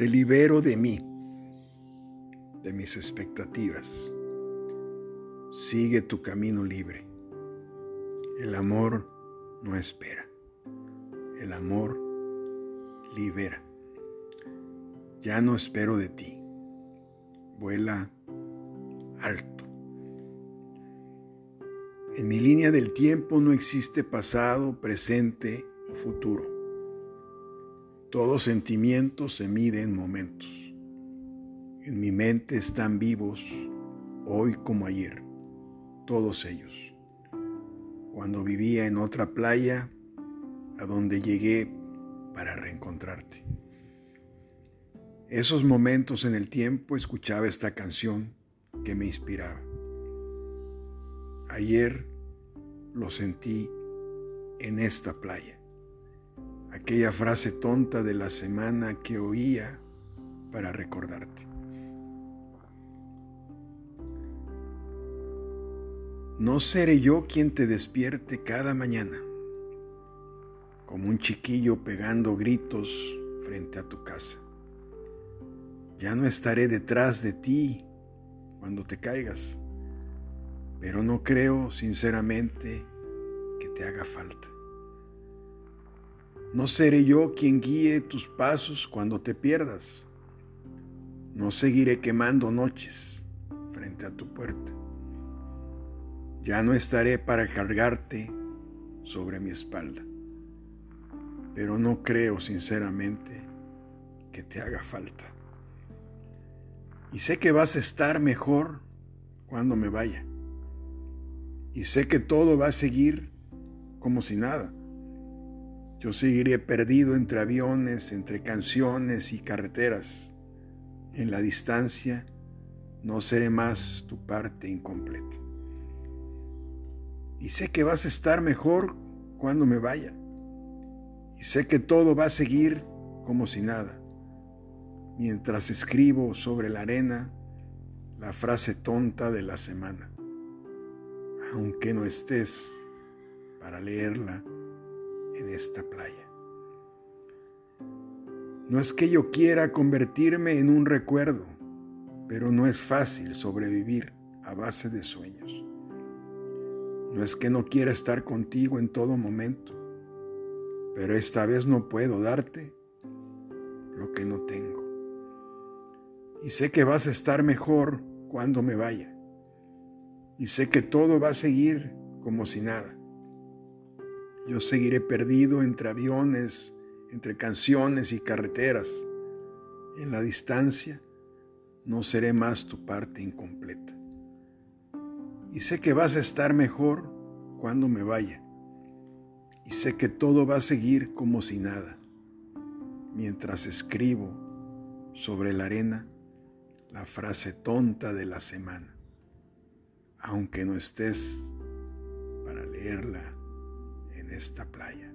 Te libero de mí, de mis expectativas. Sigue tu camino libre. El amor no espera. El amor libera. Ya no espero de ti. Vuela alto. En mi línea del tiempo no existe pasado, presente o futuro. Todo sentimiento se mide en momentos. En mi mente están vivos, hoy como ayer, todos ellos. Cuando vivía en otra playa, a donde llegué para reencontrarte. Esos momentos en el tiempo escuchaba esta canción que me inspiraba. Ayer lo sentí en esta playa. Aquella frase tonta de la semana que oía para recordarte. No seré yo quien te despierte cada mañana, como un chiquillo pegando gritos frente a tu casa. Ya no estaré detrás de ti cuando te caigas, pero no creo sinceramente que te haga falta. No seré yo quien guíe tus pasos cuando te pierdas. No seguiré quemando noches frente a tu puerta. Ya no estaré para cargarte sobre mi espalda, pero no creo sinceramente que te haga falta. Y sé que vas a estar mejor cuando me vaya. Y sé que todo va a seguir como si nada. Yo seguiré perdido entre aviones, entre canciones y carreteras. En la distancia no seré más tu parte incompleta. Y sé que vas a estar mejor cuando me vaya. Y sé que todo va a seguir como si nada mientras escribo sobre la arena la frase tonta de la semana, aunque no estés para leerla en esta playa. No es que yo quiera convertirme en un recuerdo, pero no es fácil sobrevivir a base de sueños. No es que no quiera estar contigo en todo momento, pero esta vez no puedo darte lo que no tengo y sé que vas a estar mejor cuando me vaya. Y sé que todo va a seguir como si nada. Yo seguiré perdido entre aviones, entre canciones y carreteras. En la distancia no seré más tu parte incompleta. Y sé que vas a estar mejor cuando me vaya. Y sé que todo va a seguir como si nada. Mientras escribo sobre la arena la frase tonta de la semana, aunque no estés para leerla en esta playa.